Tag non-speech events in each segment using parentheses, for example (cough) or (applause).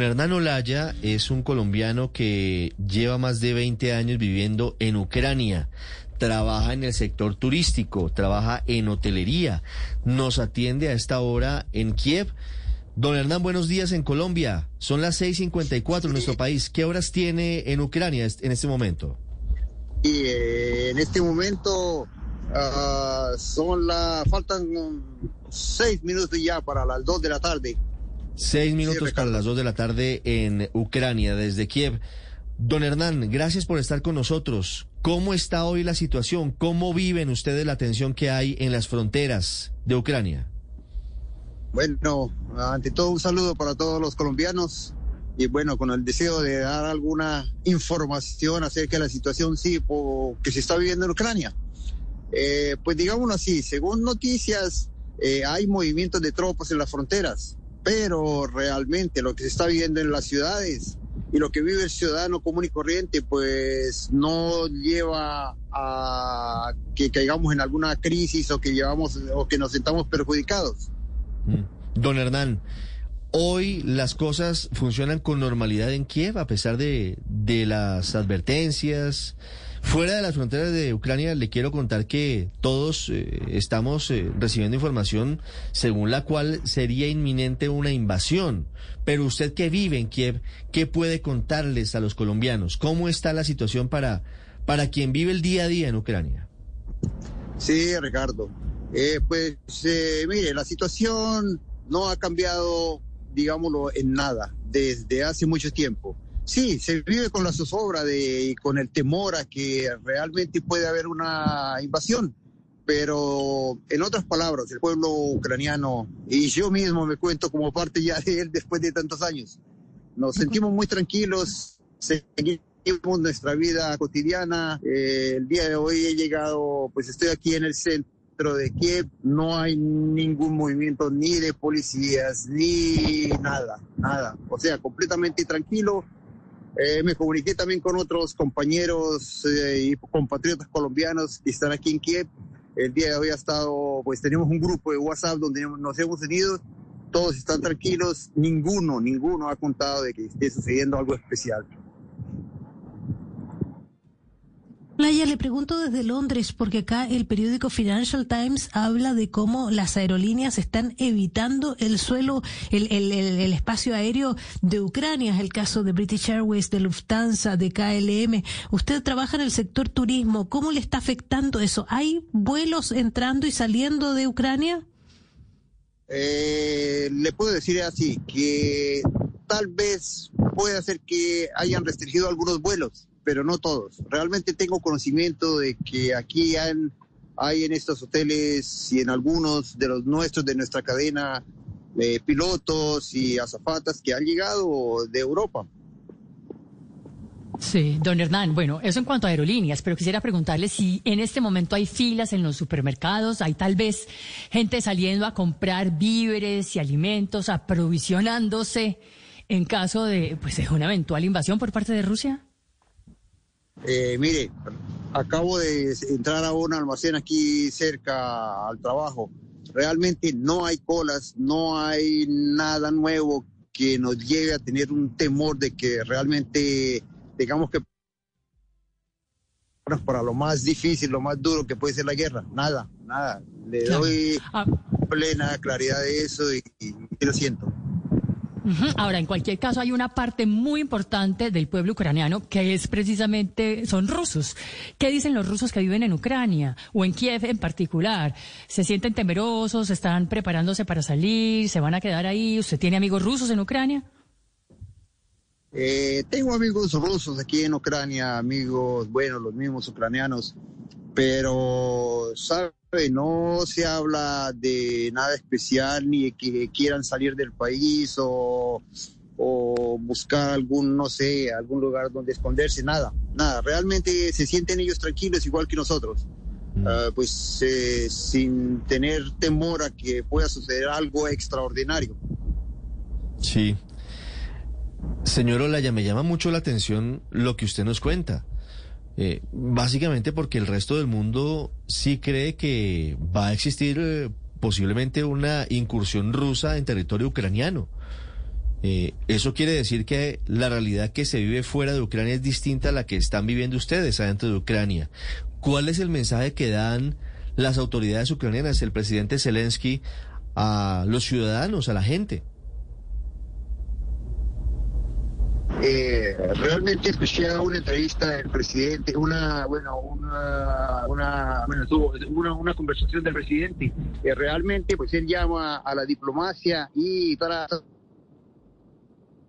Don Hernán Olaya es un colombiano que lleva más de 20 años viviendo en Ucrania. Trabaja en el sector turístico, trabaja en hotelería. Nos atiende a esta hora en Kiev. Don Hernán, buenos días en Colombia. Son las 6:54 en nuestro país. ¿Qué horas tiene en Ucrania en este momento? Y eh, en este momento uh, son faltan seis minutos ya para las dos de la tarde. Seis minutos para las dos de la tarde en Ucrania, desde Kiev. Don Hernán, gracias por estar con nosotros. ¿Cómo está hoy la situación? ¿Cómo viven ustedes la tensión que hay en las fronteras de Ucrania? Bueno, ante todo un saludo para todos los colombianos y bueno, con el deseo de dar alguna información acerca de la situación sí, que se está viviendo en Ucrania. Eh, pues digámoslo así, según noticias, eh, hay movimientos de tropas en las fronteras pero realmente lo que se está viviendo en las ciudades y lo que vive el ciudadano común y corriente, pues no lleva a que caigamos en alguna crisis o que llevamos o que nos sentamos perjudicados. Mm. Don Hernán, hoy las cosas funcionan con normalidad en Kiev a pesar de, de las advertencias. Fuera de las fronteras de Ucrania, le quiero contar que todos eh, estamos eh, recibiendo información según la cual sería inminente una invasión. Pero usted que vive en Kiev, ¿qué puede contarles a los colombianos? ¿Cómo está la situación para, para quien vive el día a día en Ucrania? Sí, Ricardo. Eh, pues mire, la situación no ha cambiado, digámoslo, en nada desde hace mucho tiempo. Sí, se vive con la zozobra de, y con el temor a que realmente puede haber una invasión. Pero en otras palabras, el pueblo ucraniano, y yo mismo me cuento como parte ya de él después de tantos años, nos sentimos muy tranquilos, seguimos nuestra vida cotidiana. Eh, el día de hoy he llegado, pues estoy aquí en el centro de Kiev, no hay ningún movimiento ni de policías, ni nada, nada. O sea, completamente tranquilo eh, me comuniqué también con otros compañeros eh, y compatriotas colombianos que están aquí en Kiev. El día de hoy ha estado, pues tenemos un grupo de WhatsApp donde nos hemos tenido, todos están tranquilos, ninguno, ninguno ha contado de que esté sucediendo algo especial. Playa, le pregunto desde Londres, porque acá el periódico Financial Times habla de cómo las aerolíneas están evitando el suelo, el, el, el, espacio aéreo de Ucrania. Es el caso de British Airways, de Lufthansa, de KLM. Usted trabaja en el sector turismo. ¿Cómo le está afectando eso? ¿Hay vuelos entrando y saliendo de Ucrania? Eh, le puedo decir así, que tal vez puede hacer que hayan restringido algunos vuelos pero no todos. Realmente tengo conocimiento de que aquí hay en estos hoteles y en algunos de los nuestros, de nuestra cadena, eh, pilotos y azafatas que han llegado de Europa. Sí, don Hernán, bueno, eso en cuanto a aerolíneas, pero quisiera preguntarle si en este momento hay filas en los supermercados, hay tal vez gente saliendo a comprar víveres y alimentos, aprovisionándose en caso de, pues, de una eventual invasión por parte de Rusia. Eh, mire, acabo de entrar a un almacén aquí cerca al trabajo. Realmente no hay colas, no hay nada nuevo que nos lleve a tener un temor de que realmente digamos que para lo más difícil, lo más duro que puede ser la guerra. Nada, nada. Le doy ah. plena claridad de eso y lo siento. Ahora, en cualquier caso, hay una parte muy importante del pueblo ucraniano que es precisamente, son rusos. ¿Qué dicen los rusos que viven en Ucrania o en Kiev en particular? ¿Se sienten temerosos? ¿Están preparándose para salir? ¿Se van a quedar ahí? ¿Usted tiene amigos rusos en Ucrania? Eh, tengo amigos rusos aquí en Ucrania, amigos, bueno, los mismos ucranianos, pero, ¿sabe? No se habla de nada especial ni de que quieran salir del país o, buscar algún, no sé, algún lugar donde esconderse, nada, nada. Realmente se sienten ellos tranquilos igual que nosotros. Ah, pues eh, sin tener temor a que pueda suceder algo extraordinario. Sí. Señor Olaya, me llama mucho la atención lo que usted nos cuenta. Eh, básicamente porque el resto del mundo sí cree que va a existir eh, posiblemente una incursión rusa en territorio ucraniano. Eh, eso quiere decir que la realidad que se vive fuera de Ucrania es distinta a la que están viviendo ustedes adentro de Ucrania. ¿Cuál es el mensaje que dan las autoridades ucranianas, el presidente Zelensky, a los ciudadanos, a la gente? Eh, realmente escuché una entrevista del presidente, una, bueno, una, una, bueno, tuvo una, una conversación del presidente. que realmente, pues él llama a la diplomacia y para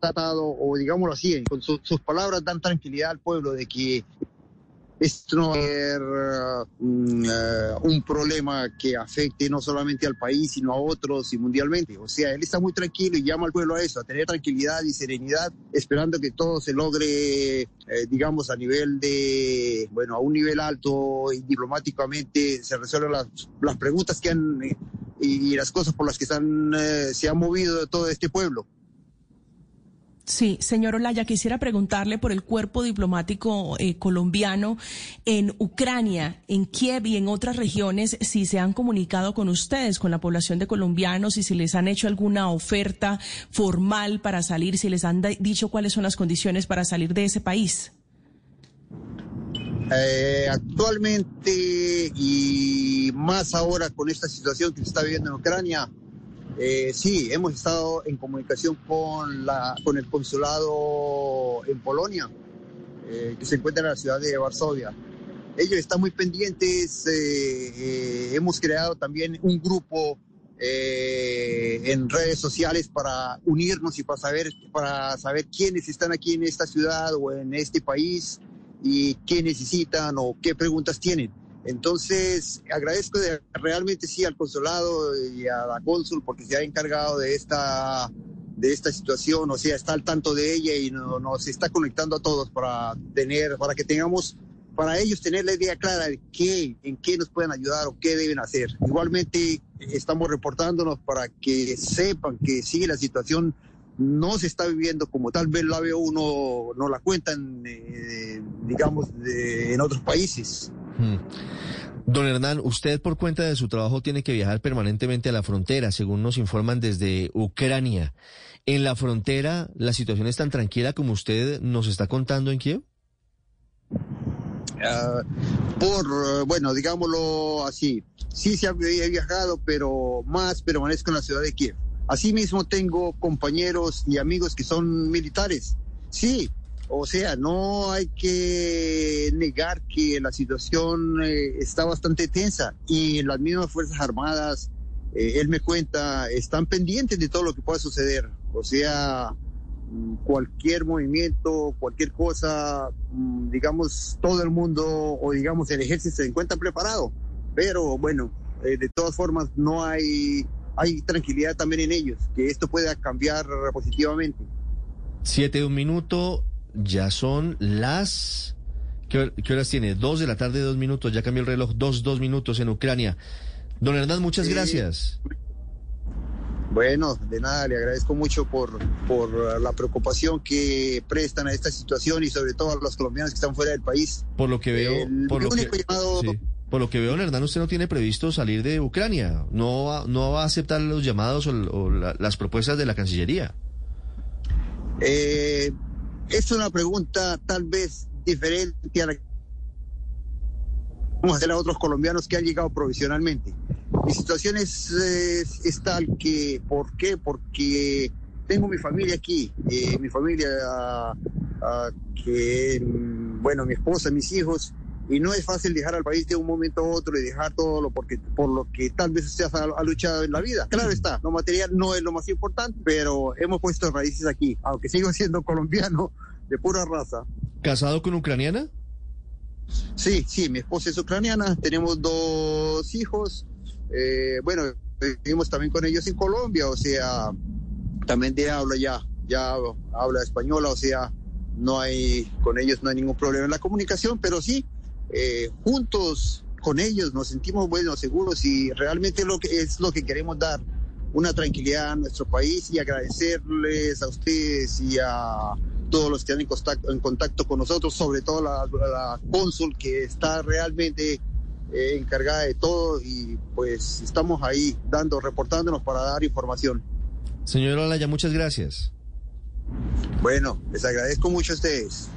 tratado, o digámoslo así, con sus palabras dan tranquilidad al pueblo de que esto no va a ser mm, eh, un problema que afecte no solamente al país, sino a otros y mundialmente. O sea, él está muy tranquilo y llama al pueblo a eso, a tener tranquilidad y serenidad, esperando que todo se logre, eh, digamos, a nivel de, bueno, a un nivel alto y diplomáticamente se resuelvan las, las preguntas que han y, las cosas por las que están, eh, se ha movido todo este pueblo. Sí, señor Olaya, quisiera preguntarle por el cuerpo diplomático eh, colombiano en Ucrania, en Kiev y en otras regiones, si se han comunicado con ustedes, con la población de colombianos, y si les han hecho alguna oferta formal para salir, si les han dicho cuáles son las condiciones para salir de ese país. Eh, actualmente y más ahora con esta situación que se está viviendo en Ucrania, eh, sí, hemos estado en comunicación con, la, con el consulado en Polonia, eh, que se encuentra en la ciudad de Varsovia. Ellos están muy pendientes. Eh, hemos creado también un grupo en redes sociales para unirnos y para saber, para saber quiénes están aquí en esta ciudad o en este país y qué necesitan o qué preguntas tienen. Entonces, agradezco realmente sí al consulado y a la cónsul porque se ha encargado de esta, de esta situación, o sea, está al tanto de ella y nos está conectando a todos para tener, para que tengamos, para ellos tener la idea clara de qué, en qué nos pueden ayudar o qué deben hacer. Igualmente, estamos reportándonos para que sepan que sigue la situación no se está viviendo como tal vez la ve uno, no la cuentan, eh, digamos, en otros países. Hmm. Don Hernán, usted por cuenta de su trabajo tiene que viajar permanentemente a la frontera, según nos informan desde Ucrania. ¿En la frontera la situación es tan tranquila como usted nos está contando en Kiev? Ah, por, bueno, digámoslo así, sí se ha viajado, pero más permanezco en la ciudad de Kiev. Asimismo, tengo compañeros y amigos que son militares. Sí, o sea, no hay que negar que la situación eh, está bastante tensa y las mismas Fuerzas Armadas, eh, él me cuenta, están pendientes de todo lo que pueda suceder. O sea, mm, cualquier movimiento, cualquier cosa, mm, digamos, todo el mundo o digamos el ejército se encuentra preparado. Pero bueno, eh, de todas formas no hay hay tranquilidad también en ellos, que esto pueda cambiar positivamente. Siete de un minuto, ya son las... ¿Qué, horas tiene? Dos de la tarde, dos minutos, ya cambió el reloj, dos, dos minutos en Ucrania. Don Hernán, muchas gracias. Bueno, de nada, le agradezco mucho por, por la preocupación que prestan a esta situación y sobre todo a los colombianos que están fuera del país. Por lo que veo, por lo que... Por lo que veo, Hernán, usted no tiene previsto salir de Ucrania. No va, no va a aceptar los llamados o, las propuestas de la Cancillería. Eh, es una pregunta tal vez diferente a la que vamos a hacer a otros colombianos que han llegado provisionalmente. Mi situación es, tal que, ¿por qué? Porque tengo mi familia aquí, eh, mi familia, uh, que, bueno, mi esposa, mis hijos, y no es fácil dejar al país de un momento a otro y dejar todo lo porque por lo que tal vez usted ha, luchado en la vida. Claro está, lo material no es lo más importante, pero hemos puesto raíces aquí, aunque sigo (laughs) siendo colombiano de pura raza. ¿Casado con ucraniana? Sí, sí, mi esposa es ucraniana, tenemos dos hijos, eh, bueno, vivimos también con ellos en Colombia, o sea, también de habla ya, ya habla española, o sea, no hay, con ellos no hay ningún problema en la comunicación, pero sí, eh, juntos con ellos nos sentimos buenos, seguros y realmente lo que es lo que queremos dar, una tranquilidad a nuestro país y agradecerles a ustedes y a todos los que están en contacto, en contacto con nosotros, sobre todo la, la cónsul que está realmente eh, encargada de todo y pues estamos ahí dando, reportándonos para dar información. Señor Olaya, muchas gracias. Bueno, les agradezco mucho a ustedes.